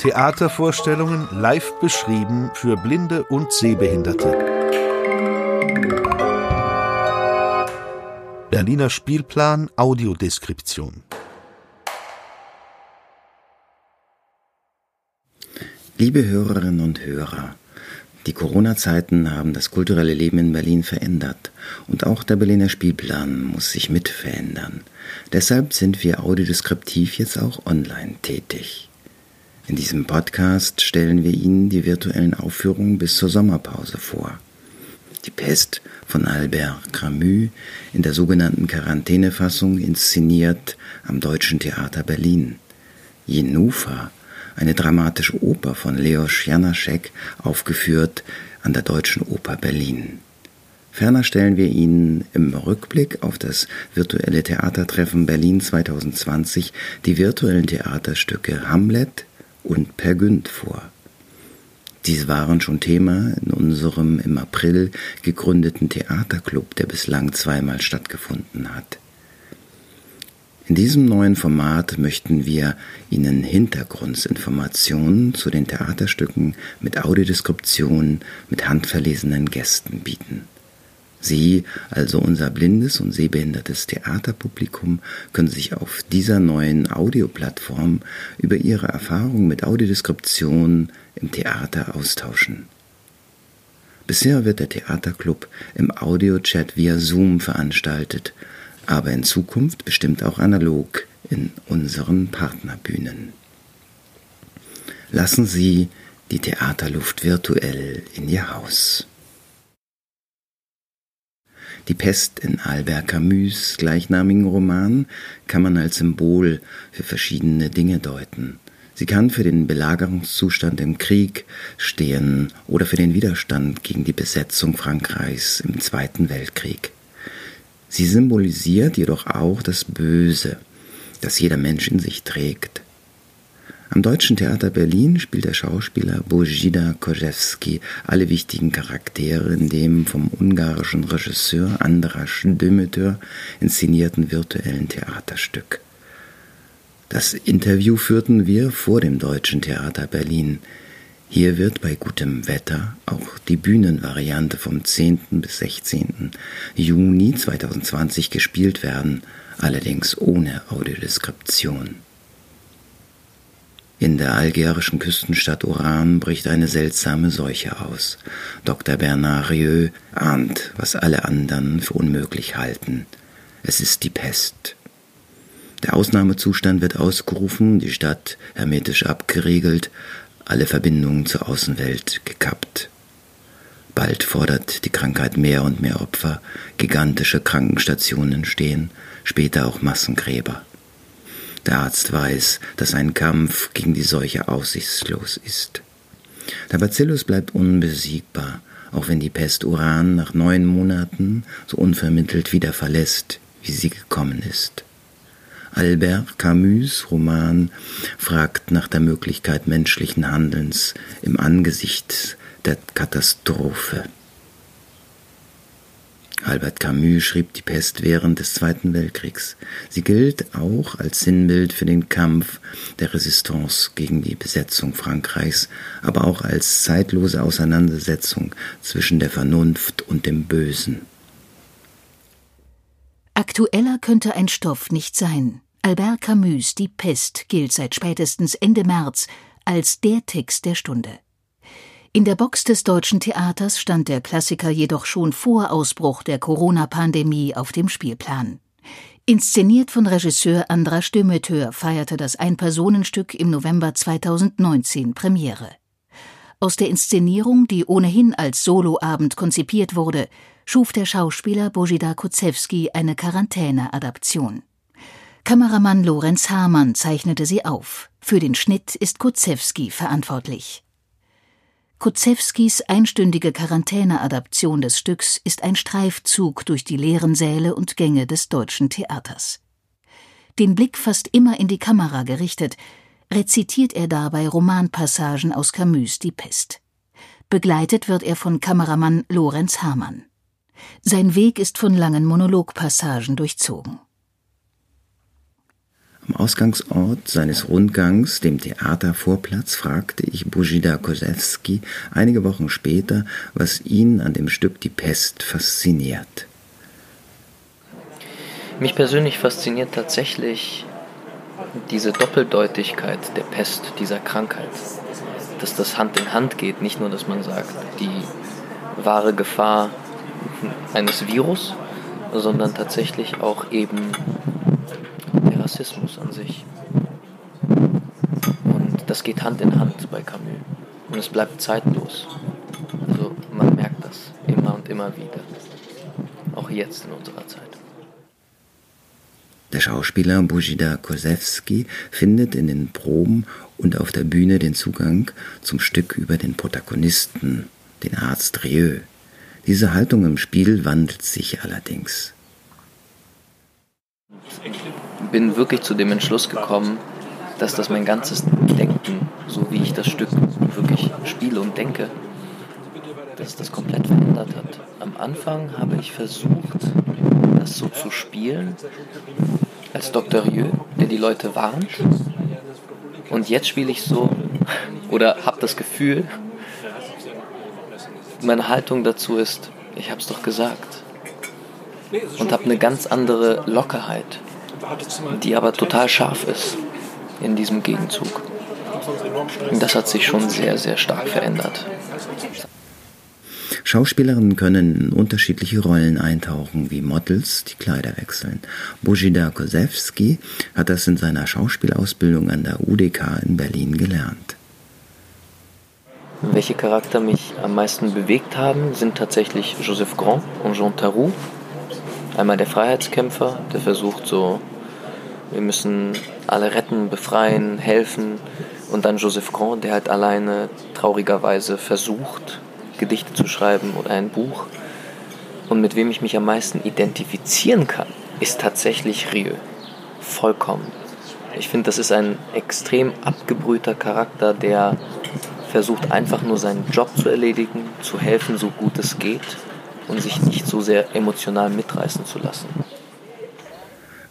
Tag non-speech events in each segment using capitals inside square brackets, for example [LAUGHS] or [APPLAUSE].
Theatervorstellungen live beschrieben für Blinde und Sehbehinderte. Berliner Spielplan Audiodeskription. Liebe Hörerinnen und Hörer, die Corona-Zeiten haben das kulturelle Leben in Berlin verändert und auch der Berliner Spielplan muss sich mit verändern. Deshalb sind wir audiodeskriptiv jetzt auch online tätig. In diesem Podcast stellen wir Ihnen die virtuellen Aufführungen bis zur Sommerpause vor. Die Pest von Albert Camus in der sogenannten Quarantänefassung inszeniert am Deutschen Theater Berlin. Jenufa, eine dramatische Oper von Leos Janaschek, aufgeführt an der Deutschen Oper Berlin. Ferner stellen wir Ihnen im Rückblick auf das virtuelle Theatertreffen Berlin 2020 die virtuellen Theaterstücke Hamlet, und Per Günd vor. Dies waren schon Thema in unserem im April gegründeten Theaterclub, der bislang zweimal stattgefunden hat. In diesem neuen Format möchten wir Ihnen Hintergrundinformationen zu den Theaterstücken mit Audiodeskription mit handverlesenen Gästen bieten. Sie, also unser blindes und sehbehindertes Theaterpublikum, können sich auf dieser neuen Audioplattform über ihre Erfahrungen mit Audiodeskription im Theater austauschen. Bisher wird der Theaterclub im Audiochat via Zoom veranstaltet, aber in Zukunft bestimmt auch analog in unseren Partnerbühnen. Lassen Sie die Theaterluft virtuell in Ihr Haus. Die Pest in Albert Camus gleichnamigen Roman kann man als Symbol für verschiedene Dinge deuten. Sie kann für den Belagerungszustand im Krieg stehen oder für den Widerstand gegen die Besetzung Frankreichs im Zweiten Weltkrieg. Sie symbolisiert jedoch auch das Böse, das jeder Mensch in sich trägt. Am Deutschen Theater Berlin spielt der Schauspieler Bojida Kojewski alle wichtigen Charaktere in dem vom ungarischen Regisseur Andras Dömeter inszenierten virtuellen Theaterstück. Das Interview führten wir vor dem Deutschen Theater Berlin. Hier wird bei gutem Wetter auch die Bühnenvariante vom 10. bis 16. Juni 2020 gespielt werden, allerdings ohne Audiodeskription. In der algerischen Küstenstadt Oran bricht eine seltsame Seuche aus. Dr. Bernard Rieu ahnt, was alle anderen für unmöglich halten. Es ist die Pest. Der Ausnahmezustand wird ausgerufen, die Stadt hermetisch abgeriegelt, alle Verbindungen zur Außenwelt gekappt. Bald fordert die Krankheit mehr und mehr Opfer, gigantische Krankenstationen stehen, später auch Massengräber. Der Arzt weiß, dass ein Kampf gegen die Seuche aussichtslos ist. Der Bacillus bleibt unbesiegbar, auch wenn die Pest Uran nach neun Monaten so unvermittelt wieder verlässt, wie sie gekommen ist. Albert Camus Roman fragt nach der Möglichkeit menschlichen Handelns im Angesicht der Katastrophe. Albert Camus schrieb die Pest während des Zweiten Weltkriegs. Sie gilt auch als Sinnbild für den Kampf der Resistance gegen die Besetzung Frankreichs, aber auch als zeitlose Auseinandersetzung zwischen der Vernunft und dem Bösen. Aktueller könnte ein Stoff nicht sein. Albert Camus Die Pest gilt seit spätestens Ende März als der Text der Stunde. In der Box des Deutschen Theaters stand der Klassiker jedoch schon vor Ausbruch der Corona-Pandemie auf dem Spielplan. Inszeniert von Regisseur Andras Dömeteur feierte das Ein-Personenstück im November 2019 Premiere. Aus der Inszenierung, die ohnehin als Soloabend konzipiert wurde, schuf der Schauspieler Bojida Kuczewski eine Quarantäne-Adaption. Kameramann Lorenz Hamann zeichnete sie auf. Für den Schnitt ist Kuczewski verantwortlich. Kuczewskis einstündige Quarantäneadaption des Stücks ist ein Streifzug durch die leeren Säle und Gänge des Deutschen Theaters. Den Blick fast immer in die Kamera gerichtet, rezitiert er dabei Romanpassagen aus Camus Die Pest. Begleitet wird er von Kameramann Lorenz Hamann. Sein Weg ist von langen Monologpassagen durchzogen. Am Ausgangsort seines Rundgangs, dem Theatervorplatz, fragte ich Bujida Kosewski einige Wochen später, was ihn an dem Stück Die Pest fasziniert. Mich persönlich fasziniert tatsächlich diese Doppeldeutigkeit der Pest, dieser Krankheit. Dass das Hand in Hand geht, nicht nur, dass man sagt, die wahre Gefahr eines Virus, sondern tatsächlich auch eben der Rassismus an sich. Und das geht Hand in Hand bei Camus. Und es bleibt zeitlos. Also man merkt das immer und immer wieder. Auch jetzt in unserer Zeit. Der Schauspieler Bujida Kosewski findet in den Proben und auf der Bühne den Zugang zum Stück über den Protagonisten, den Arzt Rieu. Diese Haltung im Spiel wandelt sich allerdings. Ich bin wirklich zu dem Entschluss gekommen, dass das mein ganzes Denken, so wie ich das Stück wirklich spiele und denke, dass das komplett verändert hat. Am Anfang habe ich versucht, das so zu spielen, als Dr. Rieu, der die Leute warnt. Und jetzt spiele ich so, oder habe das Gefühl, meine Haltung dazu ist, ich habe es doch gesagt. Und habe eine ganz andere Lockerheit, die aber total scharf ist in diesem Gegenzug. Und das hat sich schon sehr, sehr stark verändert. Schauspielerinnen können in unterschiedliche Rollen eintauchen, wie Models, die Kleider wechseln. Bojida Kosewski hat das in seiner Schauspielausbildung an der UDK in Berlin gelernt. Welche Charakter mich am meisten bewegt haben, sind tatsächlich Joseph Grand und Jean Tarou. Einmal der Freiheitskämpfer, der versucht so, wir müssen alle retten, befreien, helfen. Und dann Joseph Grand, der halt alleine traurigerweise versucht, Gedichte zu schreiben oder ein Buch. Und mit wem ich mich am meisten identifizieren kann, ist tatsächlich Rieu. Vollkommen. Ich finde, das ist ein extrem abgebrühter Charakter, der versucht einfach nur seinen Job zu erledigen, zu helfen, so gut es geht und sich nicht so sehr emotional mitreißen zu lassen.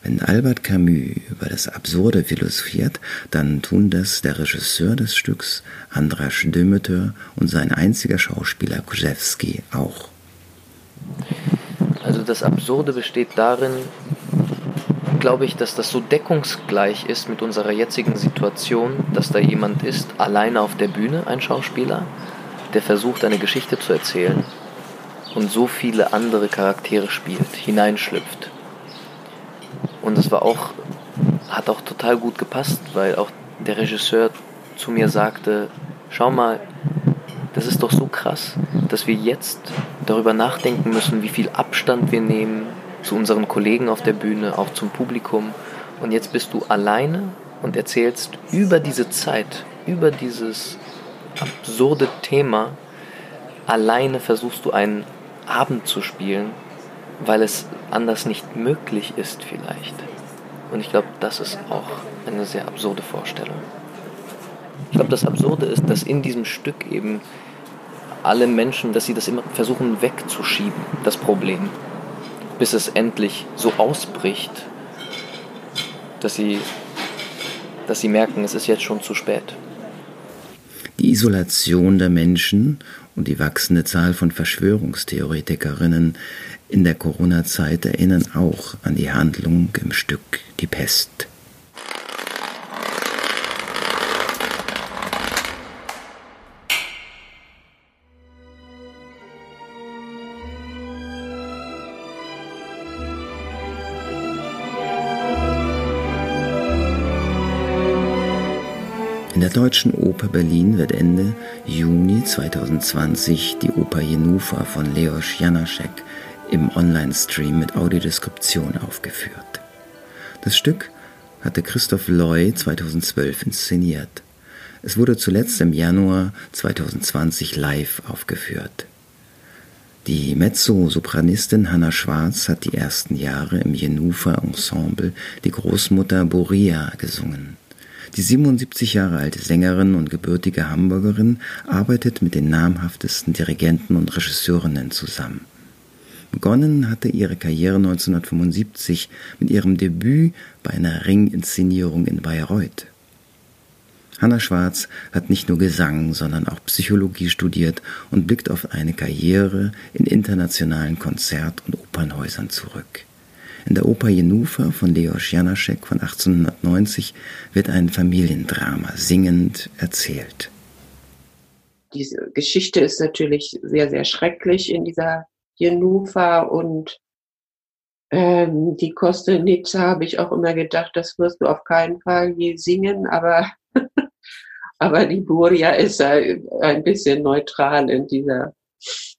Wenn Albert Camus über das Absurde philosophiert, dann tun das der Regisseur des Stücks, Andras Demeter, und sein einziger Schauspieler Kuschewski auch. Also das Absurde besteht darin, glaube ich, dass das so deckungsgleich ist mit unserer jetzigen Situation, dass da jemand ist, alleine auf der Bühne, ein Schauspieler, der versucht, eine Geschichte zu erzählen und so viele andere Charaktere spielt, hineinschlüpft. Und das war auch, hat auch total gut gepasst, weil auch der Regisseur zu mir sagte, schau mal, das ist doch so krass, dass wir jetzt darüber nachdenken müssen, wie viel Abstand wir nehmen zu unseren Kollegen auf der Bühne, auch zum Publikum. Und jetzt bist du alleine und erzählst über diese Zeit, über dieses absurde Thema, alleine versuchst du einen Abend zu spielen, weil es anders nicht möglich ist vielleicht. Und ich glaube, das ist auch eine sehr absurde Vorstellung. Ich glaube, das Absurde ist, dass in diesem Stück eben alle Menschen, dass sie das immer versuchen wegzuschieben, das Problem bis es endlich so ausbricht, dass sie, dass sie merken, es ist jetzt schon zu spät. Die Isolation der Menschen und die wachsende Zahl von Verschwörungstheoretikerinnen in der Corona-Zeit erinnern auch an die Handlung im Stück Die Pest. In der Deutschen Oper Berlin wird Ende Juni 2020 die Oper Jenufa von Leos Janaschek im Online-Stream mit Audiodeskription aufgeführt. Das Stück hatte Christoph Loy 2012 inszeniert. Es wurde zuletzt im Januar 2020 live aufgeführt. Die Mezzo-Sopranistin Hanna Schwarz hat die ersten Jahre im Jenufa-Ensemble die Großmutter Boria gesungen. Die 77 Jahre alte Sängerin und gebürtige Hamburgerin arbeitet mit den namhaftesten Dirigenten und Regisseurinnen zusammen. Begonnen hatte ihre Karriere 1975 mit ihrem Debüt bei einer Ringinszenierung in Bayreuth. Hanna Schwarz hat nicht nur Gesang, sondern auch Psychologie studiert und blickt auf eine Karriere in internationalen Konzert- und Opernhäusern zurück. In der Oper Jenufa von Leos Janaschek von 1890 wird ein Familiendrama singend erzählt. Diese Geschichte ist natürlich sehr, sehr schrecklich in dieser Jenufa und ähm, die Kostenitze habe ich auch immer gedacht, das wirst du auf keinen Fall je singen, aber, [LAUGHS] aber die Buria ist ein bisschen neutral in dieser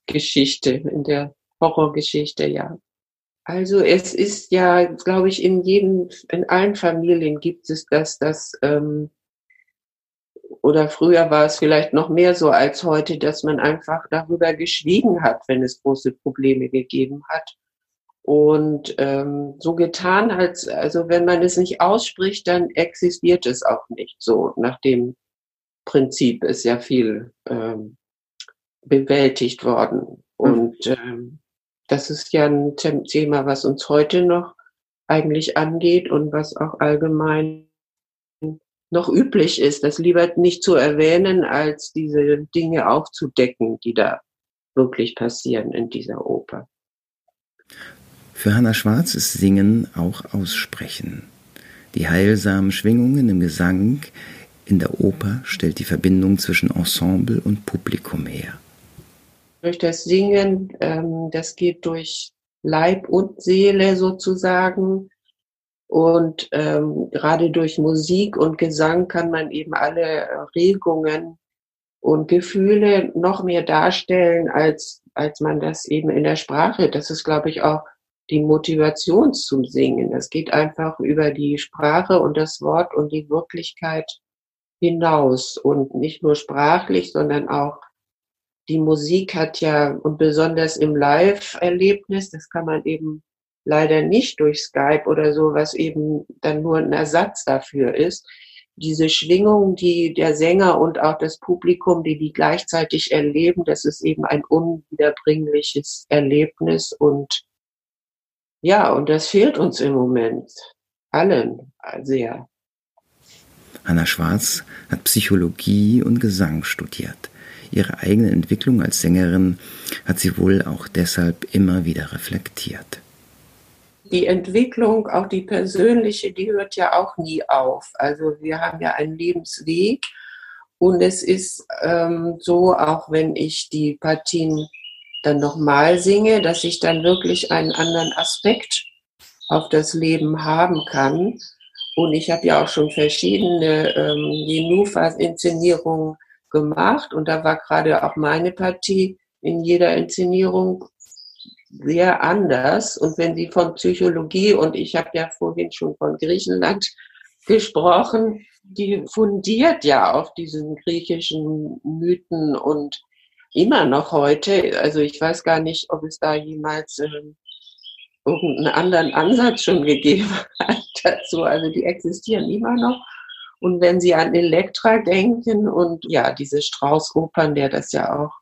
Geschichte, in der Horrorgeschichte, ja. Also es ist ja, glaube ich, in jedem, in allen Familien gibt es das, dass ähm, oder früher war es vielleicht noch mehr so als heute, dass man einfach darüber geschwiegen hat, wenn es große Probleme gegeben hat. Und ähm, so getan, als also wenn man es nicht ausspricht, dann existiert es auch nicht. So nach dem Prinzip ist ja viel ähm, bewältigt worden. Hm. Und ähm, das ist ja ein Thema, was uns heute noch eigentlich angeht und was auch allgemein noch üblich ist, das lieber nicht zu erwähnen, als diese Dinge aufzudecken, die da wirklich passieren in dieser Oper. Für Hannah Schwarz ist Singen auch Aussprechen. Die heilsamen Schwingungen im Gesang in der Oper stellt die Verbindung zwischen Ensemble und Publikum her. Durch das Singen, ähm, das geht durch Leib und Seele sozusagen. Und ähm, gerade durch Musik und Gesang kann man eben alle Regungen und Gefühle noch mehr darstellen, als, als man das eben in der Sprache. Das ist, glaube ich, auch die Motivation zum Singen. Das geht einfach über die Sprache und das Wort und die Wirklichkeit hinaus und nicht nur sprachlich, sondern auch die Musik hat ja und besonders im Live-Erlebnis, das kann man eben leider nicht durch Skype oder so, was eben dann nur ein Ersatz dafür ist. Diese Schwingung, die der Sänger und auch das Publikum, die die gleichzeitig erleben, das ist eben ein unwiederbringliches Erlebnis und ja, und das fehlt uns im Moment allen sehr. Hanna Schwarz hat Psychologie und Gesang studiert. Ihre eigene Entwicklung als Sängerin hat sie wohl auch deshalb immer wieder reflektiert die Entwicklung, auch die persönliche, die hört ja auch nie auf. Also wir haben ja einen Lebensweg und es ist ähm, so, auch wenn ich die Partien dann nochmal singe, dass ich dann wirklich einen anderen Aspekt auf das Leben haben kann. Und ich habe ja auch schon verschiedene ähm, Jenufas-Inszenierungen gemacht und da war gerade auch meine Partie in jeder Inszenierung sehr anders. Und wenn Sie von Psychologie, und ich habe ja vorhin schon von Griechenland [LAUGHS] gesprochen, die fundiert ja auf diesen griechischen Mythen und immer noch heute, also ich weiß gar nicht, ob es da jemals äh, irgendeinen anderen Ansatz schon [LAUGHS] gegeben hat dazu. Also die existieren immer noch. Und wenn Sie an Elektra denken und ja, diese Strauß-Opern, der das ja auch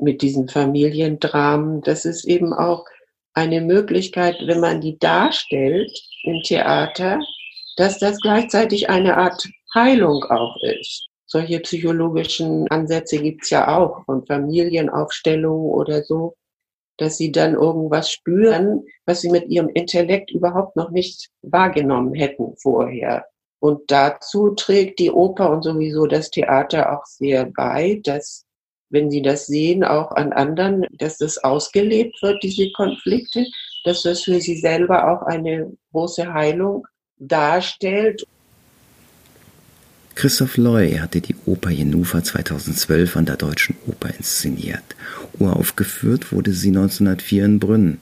mit diesen Familiendramen. Das ist eben auch eine Möglichkeit, wenn man die darstellt im Theater, dass das gleichzeitig eine Art Heilung auch ist. Solche psychologischen Ansätze gibt's ja auch von Familienaufstellungen oder so, dass sie dann irgendwas spüren, was sie mit ihrem Intellekt überhaupt noch nicht wahrgenommen hätten vorher. Und dazu trägt die Oper und sowieso das Theater auch sehr bei, dass wenn Sie das sehen, auch an anderen, dass das ausgelebt wird, diese Konflikte, dass das für Sie selber auch eine große Heilung darstellt. Christoph Loy hatte die Oper Jenufa 2012 an der Deutschen Oper inszeniert. Uraufgeführt wurde sie 1904 in Brünn.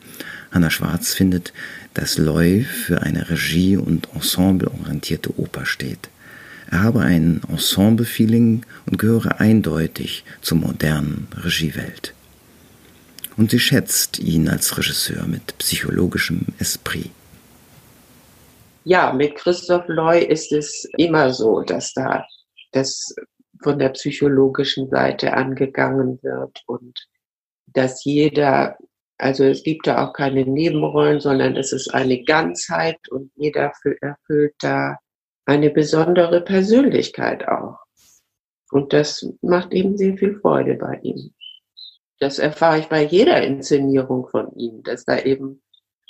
Hanna Schwarz findet, dass Loy für eine regie- und ensembleorientierte Oper steht. Er habe ein Ensemble-Feeling und gehöre eindeutig zur modernen Regiewelt. Und sie schätzt ihn als Regisseur mit psychologischem Esprit. Ja, mit Christoph Loy ist es immer so, dass da das von der psychologischen Seite angegangen wird und dass jeder Also es gibt da auch keine Nebenrollen, sondern es ist eine Ganzheit und jeder erfüllt da eine besondere Persönlichkeit auch. Und das macht eben sehr viel Freude bei ihm. Das erfahre ich bei jeder Inszenierung von ihm, dass da eben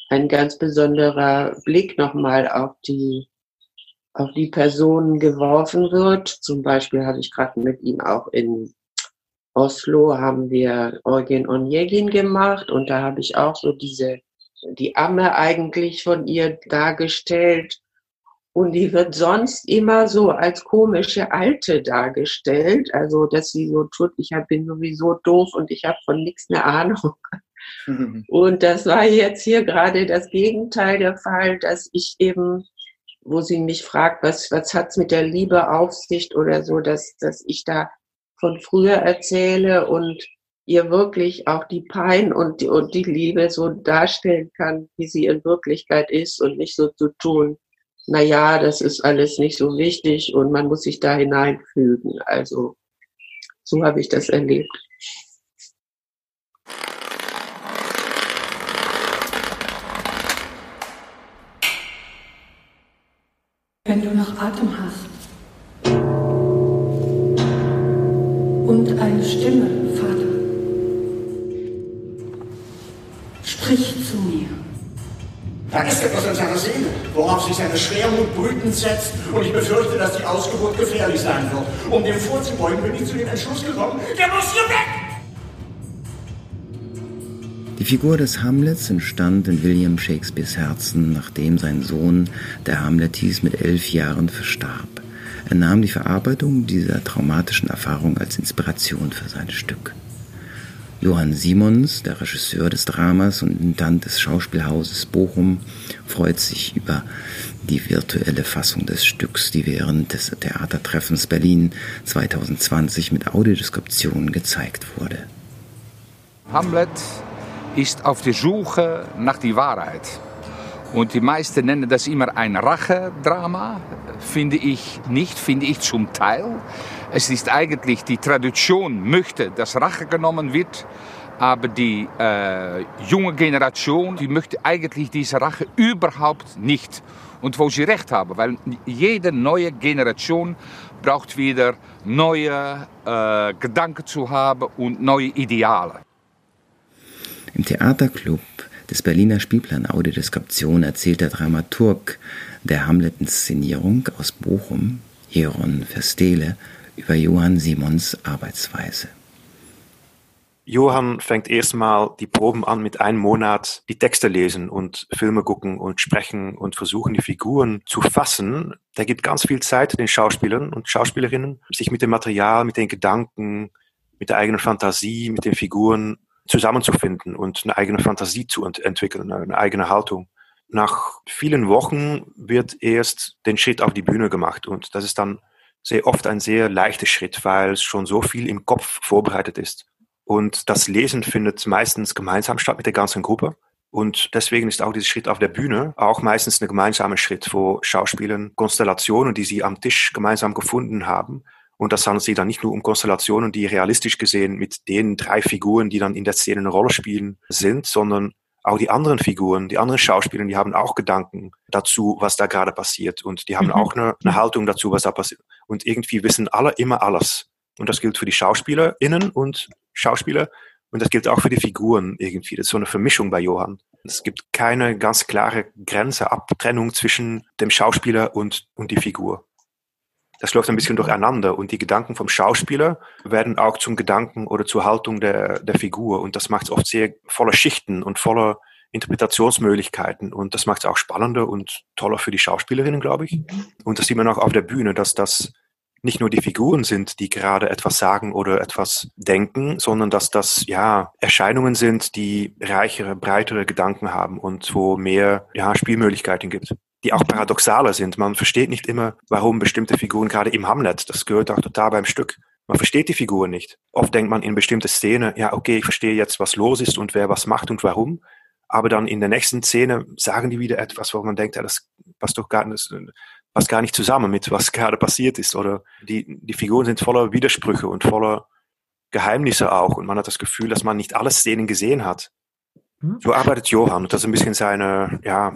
ein ganz besonderer Blick nochmal auf die, auf die Personen geworfen wird. Zum Beispiel habe ich gerade mit ihm auch in Oslo haben wir Eugen Onegin gemacht und da habe ich auch so diese, die Amme eigentlich von ihr dargestellt und die wird sonst immer so als komische Alte dargestellt. Also, dass sie so tut, ich bin sowieso doof und ich habe von nichts eine Ahnung. Und das war jetzt hier gerade das Gegenteil der Fall, dass ich eben, wo sie mich fragt, was, was hat's mit der Liebe auf sich oder so, dass, dass ich da von früher erzähle und ihr wirklich auch die Pein und die, und die Liebe so darstellen kann, wie sie in Wirklichkeit ist und nicht so zu tun, na ja, das ist alles nicht so wichtig und man muss sich da hineinfügen. Also so habe ich das erlebt. Wenn du noch Atem hast und eine Stimme, Da ist etwas in seiner Seele, worauf sich seine Schwermut brütend setzt. Und ich befürchte, dass die Ausgeburt gefährlich sein wird. Um dem vorzubeugen, bin ich zu dem Entschluss gekommen, der muss hier weg! Die Figur des Hamlets entstand in William Shakespeares Herzen, nachdem sein Sohn, der Hamlet hieß, mit elf Jahren verstarb. Er nahm die Verarbeitung dieser traumatischen Erfahrung als Inspiration für sein Stück. Johann Simons, der Regisseur des Dramas und Intendant des Schauspielhauses Bochum, freut sich über die virtuelle Fassung des Stücks, die während des Theatertreffens Berlin 2020 mit Audiodeskription gezeigt wurde. Hamlet ist auf der Suche nach der Wahrheit. Und die meisten nennen das immer ein Rachedrama. Finde ich nicht, finde ich zum Teil. Es ist eigentlich, die Tradition möchte, dass Rache genommen wird, aber die äh, junge Generation, die möchte eigentlich diese Rache überhaupt nicht. Und wo sie recht haben, weil jede neue Generation braucht wieder neue äh, Gedanken zu haben und neue Ideale. Im Theaterclub des Berliner Spielplan Audiodeskription erzählt der Dramaturg der Hamlet-Inszenierung aus Bochum, Jeron Verstele, über Johann Simons Arbeitsweise. Johann fängt erstmal die Proben an mit einem Monat die Texte lesen und Filme gucken und sprechen und versuchen, die Figuren zu fassen. Der gibt ganz viel Zeit den Schauspielern und Schauspielerinnen, sich mit dem Material, mit den Gedanken, mit der eigenen Fantasie, mit den Figuren zusammenzufinden und eine eigene Fantasie zu ent entwickeln, eine eigene Haltung. Nach vielen Wochen wird erst den Schritt auf die Bühne gemacht und das ist dann sehr oft ein sehr leichter Schritt, weil schon so viel im Kopf vorbereitet ist. Und das Lesen findet meistens gemeinsam statt mit der ganzen Gruppe. Und deswegen ist auch dieser Schritt auf der Bühne auch meistens ein gemeinsamer Schritt, wo Schauspielern Konstellationen, die sie am Tisch gemeinsam gefunden haben, und das handelt sich dann nicht nur um Konstellationen, die realistisch gesehen mit den drei Figuren, die dann in der Szene eine Rolle spielen, sind, sondern auch die anderen Figuren, die anderen Schauspieler, die haben auch Gedanken dazu, was da gerade passiert. Und die haben mhm. auch eine, eine, Haltung dazu, was da passiert. Und irgendwie wissen alle immer alles. Und das gilt für die SchauspielerInnen und Schauspieler. Und das gilt auch für die Figuren irgendwie. Das ist so eine Vermischung bei Johann. Es gibt keine ganz klare Grenze, Abtrennung zwischen dem Schauspieler und, und die Figur. Das läuft ein bisschen durcheinander und die Gedanken vom Schauspieler werden auch zum Gedanken oder zur Haltung der, der Figur und das macht es oft sehr voller Schichten und voller Interpretationsmöglichkeiten und das macht es auch spannender und toller für die Schauspielerinnen, glaube ich. Und das sieht man auch auf der Bühne, dass das nicht nur die Figuren sind, die gerade etwas sagen oder etwas denken, sondern dass das ja Erscheinungen sind, die reichere, breitere Gedanken haben und wo mehr ja, Spielmöglichkeiten gibt die auch paradoxaler sind. Man versteht nicht immer, warum bestimmte Figuren, gerade im Hamlet, das gehört auch total beim Stück, man versteht die Figur nicht. Oft denkt man in bestimmte Szene, ja, okay, ich verstehe jetzt, was los ist und wer was macht und warum. Aber dann in der nächsten Szene sagen die wieder etwas, wo man denkt, ja, das passt doch gar nicht, passt gar nicht zusammen mit, was gerade passiert ist. Oder die, die Figuren sind voller Widersprüche und voller Geheimnisse auch. Und man hat das Gefühl, dass man nicht alle Szenen gesehen hat. Hm? So arbeitet Johann. Das ist ein bisschen seine, ja,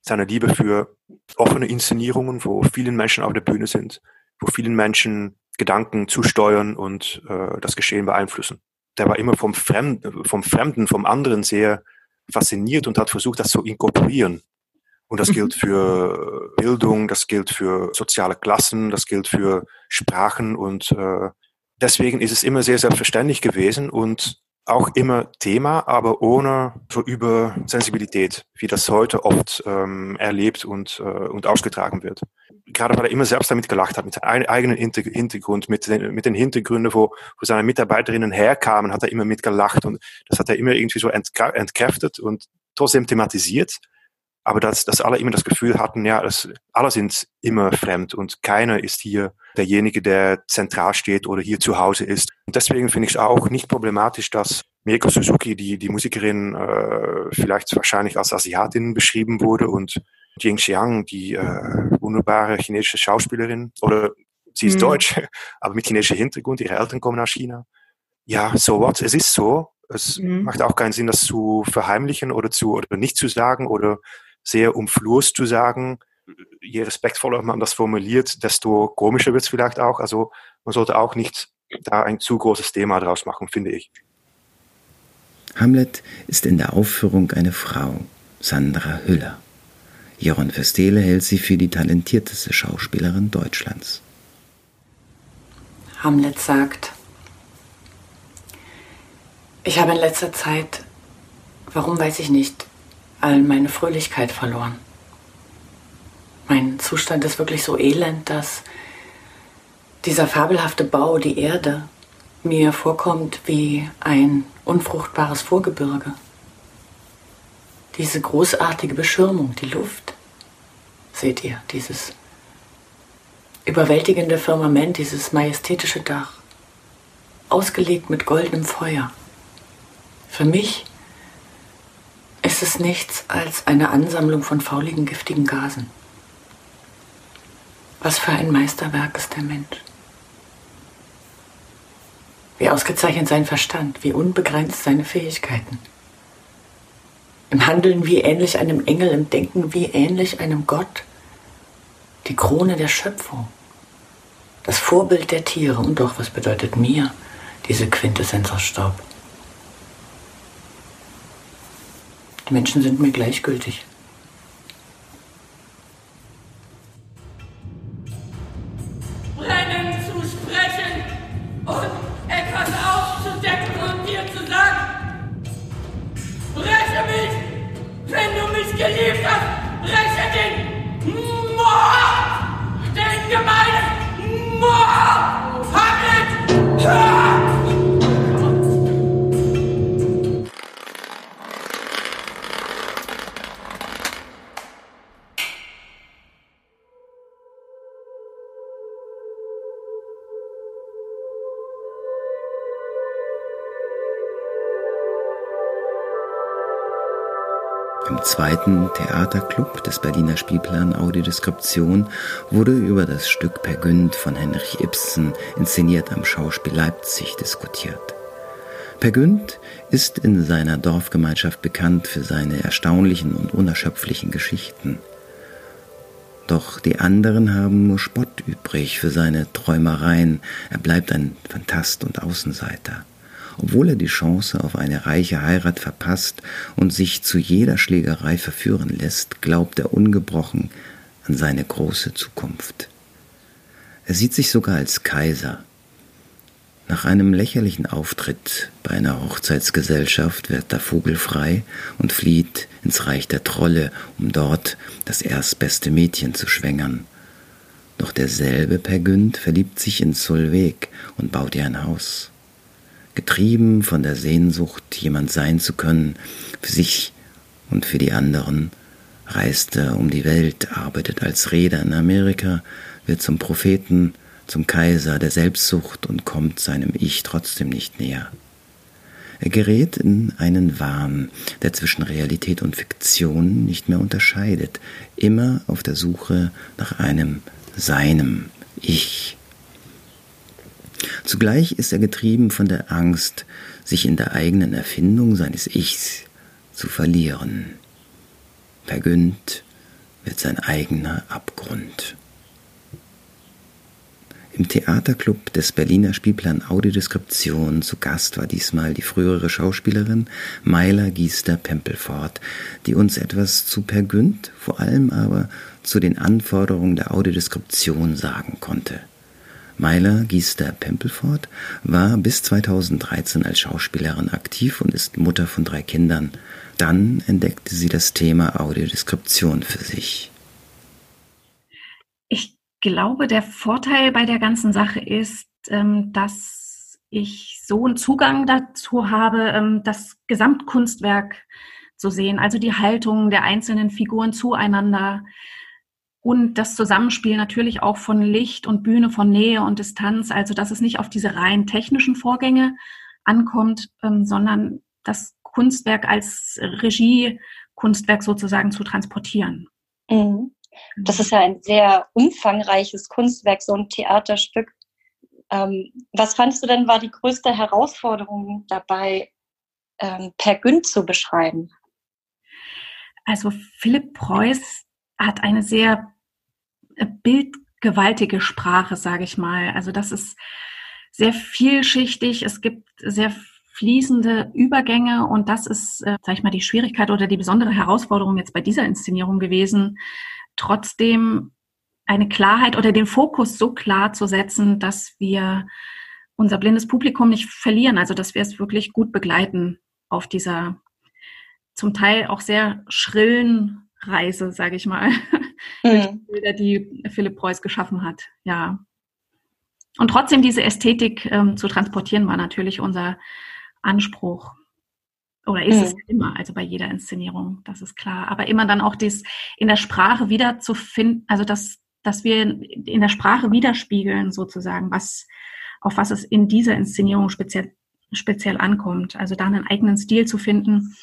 seine Liebe für offene Inszenierungen, wo vielen Menschen auf der Bühne sind, wo vielen Menschen Gedanken zusteuern und äh, das Geschehen beeinflussen. Der war immer vom Fremden, vom Fremden, vom anderen sehr fasziniert und hat versucht, das zu inkorporieren. Und das gilt mhm. für Bildung, das gilt für soziale Klassen, das gilt für Sprachen und äh, deswegen ist es immer sehr selbstverständlich gewesen und auch immer Thema, aber ohne so Übersensibilität, wie das heute oft ähm, erlebt und, äh, und ausgetragen wird. Gerade weil er immer selbst damit gelacht hat, mit seinem eigenen Hintergrund, mit den, mit den Hintergründen, wo, wo seine Mitarbeiterinnen herkamen, hat er immer mitgelacht und das hat er immer irgendwie so entkräftet und trotzdem thematisiert aber dass, dass alle immer das Gefühl hatten, ja, das, alle sind immer fremd und keiner ist hier derjenige, der zentral steht oder hier zu Hause ist. Und deswegen finde ich es auch nicht problematisch, dass Mieko Suzuki, die, die Musikerin, äh, vielleicht wahrscheinlich als Asiatin beschrieben wurde und Jing Xiang, die äh, wunderbare chinesische Schauspielerin, oder sie ist mhm. deutsch, [LAUGHS] aber mit chinesischem Hintergrund, ihre Eltern kommen aus China. Ja, so what, es ist so. Es mhm. macht auch keinen Sinn, das zu verheimlichen oder zu oder nicht zu sagen oder sehr umflurst zu sagen. Je respektvoller man das formuliert, desto komischer wird es vielleicht auch. Also man sollte auch nicht da ein zu großes Thema draus machen, finde ich. Hamlet ist in der Aufführung eine Frau, Sandra Hüller. Joron Verstele hält sie für die talentierteste Schauspielerin Deutschlands. Hamlet sagt, ich habe in letzter Zeit, warum weiß ich nicht, all meine Fröhlichkeit verloren. Mein Zustand ist wirklich so elend, dass dieser fabelhafte Bau, die Erde, mir vorkommt wie ein unfruchtbares Vorgebirge. Diese großartige Beschirmung, die Luft, seht ihr, dieses überwältigende Firmament, dieses majestätische Dach, ausgelegt mit goldenem Feuer. Für mich ist es nichts als eine Ansammlung von fauligen, giftigen Gasen. Was für ein Meisterwerk ist der Mensch. Wie ausgezeichnet sein Verstand, wie unbegrenzt seine Fähigkeiten. Im Handeln wie ähnlich einem Engel, im Denken wie ähnlich einem Gott. Die Krone der Schöpfung. Das Vorbild der Tiere. Und doch, was bedeutet mir diese Quintessenz aus Staub? Die Menschen sind mir gleichgültig. Im zweiten Theaterclub des Berliner Spielplan Audiodeskription wurde über das Stück Per Günd von Henrich Ibsen, inszeniert am Schauspiel Leipzig, diskutiert. Per Günd ist in seiner Dorfgemeinschaft bekannt für seine erstaunlichen und unerschöpflichen Geschichten. Doch die anderen haben nur Spott übrig für seine Träumereien. Er bleibt ein Phantast und Außenseiter. Obwohl er die Chance auf eine reiche Heirat verpasst und sich zu jeder Schlägerei verführen lässt, glaubt er ungebrochen an seine große Zukunft. Er sieht sich sogar als Kaiser. Nach einem lächerlichen Auftritt bei einer Hochzeitsgesellschaft wird der Vogel frei und flieht ins Reich der Trolle, um dort das erstbeste Mädchen zu schwängern. Doch derselbe Pergünd verliebt sich in Solveig und baut ihr ein Haus getrieben von der Sehnsucht, jemand sein zu können, für sich und für die anderen, reist er um die Welt, arbeitet als Reeder in Amerika, wird zum Propheten, zum Kaiser der Selbstsucht und kommt seinem Ich trotzdem nicht näher. Er gerät in einen Wahn, der zwischen Realität und Fiktion nicht mehr unterscheidet, immer auf der Suche nach einem seinem Ich. Zugleich ist er getrieben von der Angst, sich in der eigenen Erfindung seines Ichs zu verlieren. Vergönnt wird sein eigener Abgrund. Im Theaterclub des Berliner Spielplan Audiodeskription zu Gast war diesmal die frühere Schauspielerin Maila Giester-Pempelfort, die uns etwas zu Per vor allem aber zu den Anforderungen der Audiodeskription sagen konnte. Maila Giester-Pempelfort war bis 2013 als Schauspielerin aktiv und ist Mutter von drei Kindern. Dann entdeckte sie das Thema Audiodeskription für sich. Ich glaube, der Vorteil bei der ganzen Sache ist, ähm, dass ich so einen Zugang dazu habe, ähm, das Gesamtkunstwerk zu sehen, also die Haltung der einzelnen Figuren zueinander und das Zusammenspiel natürlich auch von Licht und Bühne, von Nähe und Distanz, also dass es nicht auf diese rein technischen Vorgänge ankommt, ähm, sondern das Kunstwerk als Regiekunstwerk sozusagen zu transportieren. Mhm. Das ist ja ein sehr umfangreiches Kunstwerk, so ein Theaterstück. Ähm, was fandest du denn war die größte Herausforderung dabei, ähm, per Günd zu beschreiben? Also Philipp Preuß hat eine sehr bildgewaltige Sprache, sage ich mal. Also das ist sehr vielschichtig. Es gibt sehr fließende Übergänge und das ist, äh, sage ich mal, die Schwierigkeit oder die besondere Herausforderung jetzt bei dieser Inszenierung gewesen, trotzdem eine Klarheit oder den Fokus so klar zu setzen, dass wir unser blindes Publikum nicht verlieren, also dass wir es wirklich gut begleiten auf dieser zum Teil auch sehr schrillen Reise, sage ich mal, [LAUGHS] mhm. Bilder, die Philipp Preuß geschaffen hat. Ja. Und trotzdem diese Ästhetik ähm, zu transportieren, war natürlich unser Anspruch. Oder ist mhm. es immer, also bei jeder Inszenierung, das ist klar. Aber immer dann auch das in der Sprache wiederzufinden, also dass, dass wir in der Sprache widerspiegeln sozusagen, was, auf was es in dieser Inszenierung speziell, speziell ankommt. Also da einen eigenen Stil zu finden,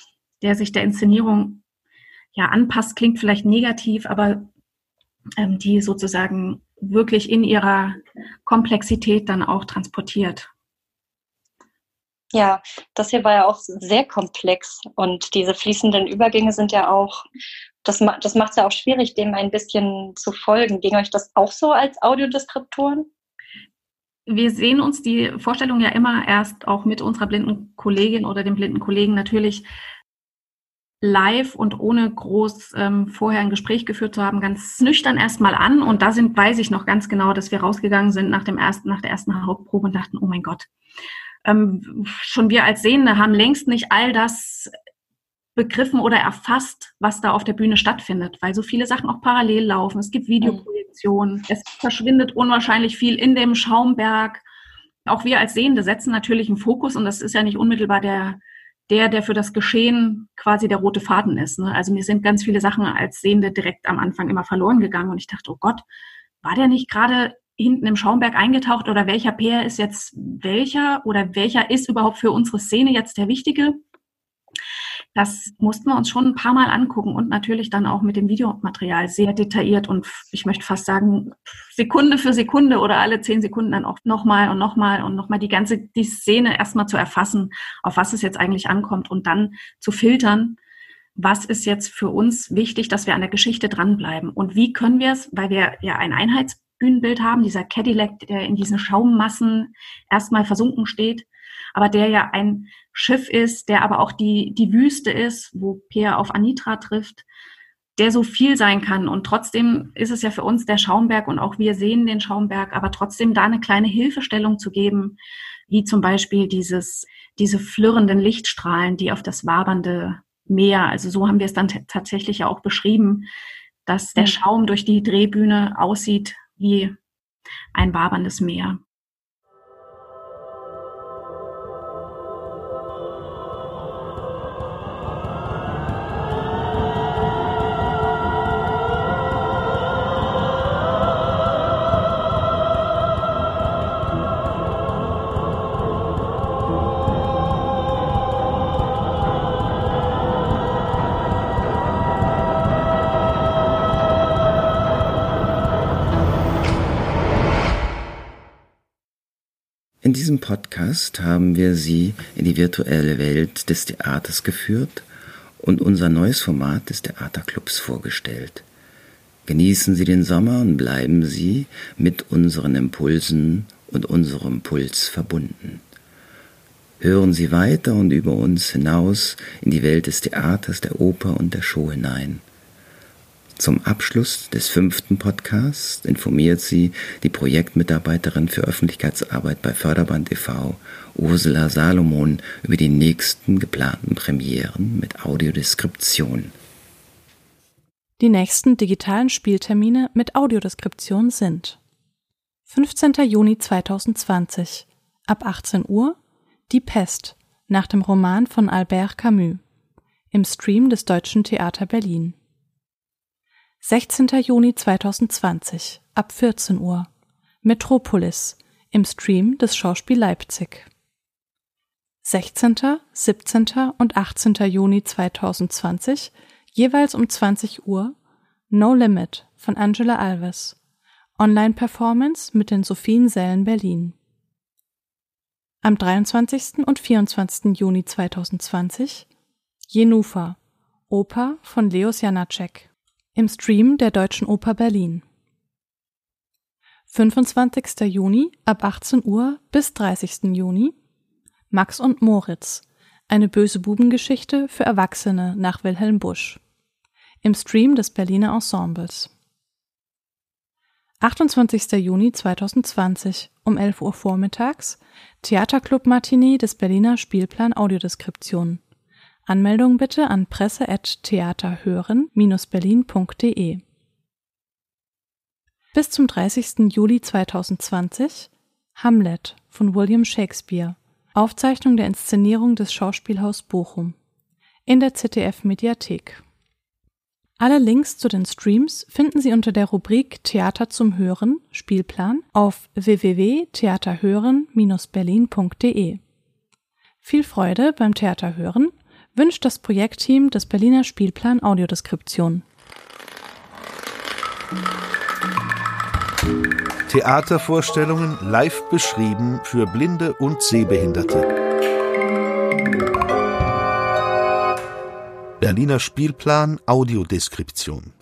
der sich der Inszenierung ja anpasst, klingt vielleicht negativ, aber ähm, die sozusagen wirklich in ihrer Komplexität dann auch transportiert. Ja, das hier war ja auch sehr komplex und diese fließenden Übergänge sind ja auch, das, das macht es ja auch schwierig, dem ein bisschen zu folgen. Ging euch das auch so als Audiodeskriptoren? Wir sehen uns die Vorstellung ja immer erst auch mit unserer blinden Kollegin oder dem blinden Kollegen natürlich live und ohne groß ähm, vorher ein Gespräch geführt zu haben, ganz nüchtern erstmal an. Und da sind, weiß ich noch ganz genau, dass wir rausgegangen sind nach dem ersten, nach der ersten Hauptprobe und dachten, oh mein Gott, ähm, schon wir als Sehende haben längst nicht all das begriffen oder erfasst, was da auf der Bühne stattfindet, weil so viele Sachen auch parallel laufen. Es gibt Videoprojektionen, es verschwindet unwahrscheinlich viel in dem Schaumberg. Auch wir als Sehende setzen natürlich einen Fokus und das ist ja nicht unmittelbar der, der, der für das Geschehen quasi der rote Faden ist. Ne? Also mir sind ganz viele Sachen als Sehende direkt am Anfang immer verloren gegangen und ich dachte, oh Gott, war der nicht gerade hinten im Schaumberg eingetaucht oder welcher Peer ist jetzt welcher oder welcher ist überhaupt für unsere Szene jetzt der wichtige? Das mussten wir uns schon ein paar Mal angucken und natürlich dann auch mit dem Videomaterial sehr detailliert und ich möchte fast sagen, Sekunde für Sekunde oder alle zehn Sekunden dann auch nochmal und nochmal und nochmal die ganze, die Szene erstmal zu erfassen, auf was es jetzt eigentlich ankommt und dann zu filtern, was ist jetzt für uns wichtig, dass wir an der Geschichte dranbleiben. Und wie können wir es, weil wir ja ein Einheits Bühnenbild haben, dieser Cadillac, der in diesen Schaummassen erstmal versunken steht, aber der ja ein Schiff ist, der aber auch die, die Wüste ist, wo Peer auf Anitra trifft, der so viel sein kann. Und trotzdem ist es ja für uns der Schaumberg und auch wir sehen den Schaumberg, aber trotzdem da eine kleine Hilfestellung zu geben, wie zum Beispiel dieses, diese flirrenden Lichtstrahlen, die auf das wabernde Meer, also so haben wir es dann tatsächlich ja auch beschrieben, dass der mhm. Schaum durch die Drehbühne aussieht wie ein waberndes Meer. In diesem Podcast haben wir Sie in die virtuelle Welt des Theaters geführt und unser neues Format des Theaterclubs vorgestellt. Genießen Sie den Sommer und bleiben Sie mit unseren Impulsen und unserem Puls verbunden. Hören Sie weiter und über uns hinaus in die Welt des Theaters, der Oper und der Show hinein. Zum Abschluss des fünften Podcasts informiert sie die Projektmitarbeiterin für Öffentlichkeitsarbeit bei Förderband e.V., Ursula Salomon, über die nächsten geplanten Premieren mit Audiodeskription. Die nächsten digitalen Spieltermine mit Audiodeskription sind 15. Juni 2020 ab 18 Uhr Die Pest nach dem Roman von Albert Camus im Stream des Deutschen Theater Berlin 16. Juni 2020 ab 14 Uhr Metropolis im Stream des Schauspiel Leipzig. 16., 17. und 18. Juni 2020 jeweils um 20 Uhr No Limit von Angela Alves. Online-Performance mit den Sophiensälen Berlin. Am 23. und 24. Juni 2020 Jenufa, Oper von Leos Janacek im Stream der Deutschen Oper Berlin. 25. Juni ab 18 Uhr bis 30. Juni Max und Moritz, eine böse Bubengeschichte für Erwachsene nach Wilhelm Busch. Im Stream des Berliner Ensembles. 28. Juni 2020 um 11 Uhr vormittags Theaterclub Matinee des Berliner Spielplan Audiodeskription. Anmeldung bitte an presse@theaterhören-berlin.de. Bis zum 30. Juli 2020 Hamlet von William Shakespeare. Aufzeichnung der Inszenierung des Schauspielhaus Bochum. In der ZDF Mediathek. Alle Links zu den Streams finden Sie unter der Rubrik Theater zum Hören Spielplan auf www.theaterhören-berlin.de. Viel Freude beim Theaterhören wünscht das Projektteam des Berliner Spielplan Audiodeskription. Theatervorstellungen live beschrieben für Blinde und Sehbehinderte. Berliner Spielplan Audiodeskription